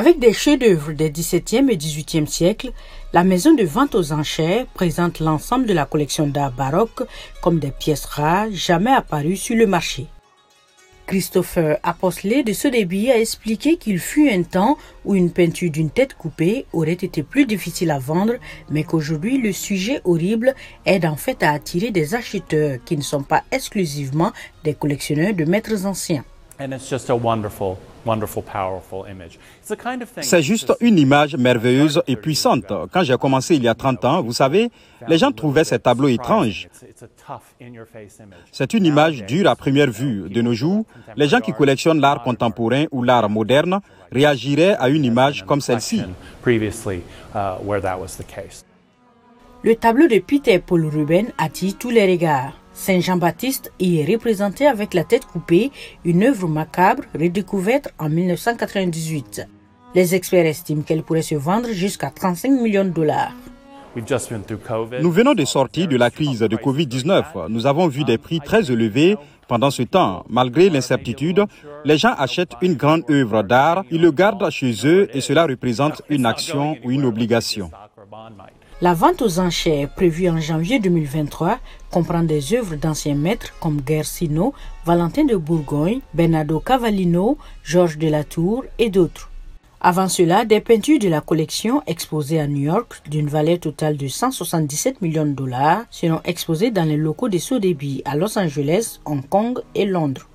Avec des chefs-d'œuvre des XVIIe et XVIIIe siècles, la maison de vente aux enchères présente l'ensemble de la collection d'art baroque comme des pièces rares jamais apparues sur le marché. Christopher Apostley de Sotheby's a expliqué qu'il fut un temps où une peinture d'une tête coupée aurait été plus difficile à vendre, mais qu'aujourd'hui le sujet horrible aide en fait à attirer des acheteurs qui ne sont pas exclusivement des collectionneurs de maîtres anciens. C'est juste une image merveilleuse et puissante. Quand j'ai commencé il y a 30 ans, vous savez, les gens trouvaient ces tableaux étranges. C'est une image dure à première vue. De nos jours, les gens qui collectionnent l'art contemporain ou l'art moderne réagiraient à une image comme celle-ci. Le tableau de Peter Paul Ruben attire tous les regards. Saint Jean-Baptiste y est représenté avec la tête coupée, une œuvre macabre redécouverte en 1998. Les experts estiment qu'elle pourrait se vendre jusqu'à 35 millions de dollars. Nous venons de sortir de la crise de Covid-19. Nous avons vu des prix très élevés pendant ce temps. Malgré l'incertitude, les gens achètent une grande œuvre d'art, ils le gardent chez eux et cela représente une action ou une obligation. La vente aux enchères prévue en janvier 2023 comprend des œuvres d'anciens maîtres comme Gersino, Valentin de Bourgogne, Bernardo Cavallino, Georges de la Tour et d'autres. Avant cela, des peintures de la collection exposées à New York d'une valeur totale de 177 millions de dollars seront exposées dans les locaux de Sotheby's à Los Angeles, Hong Kong et Londres.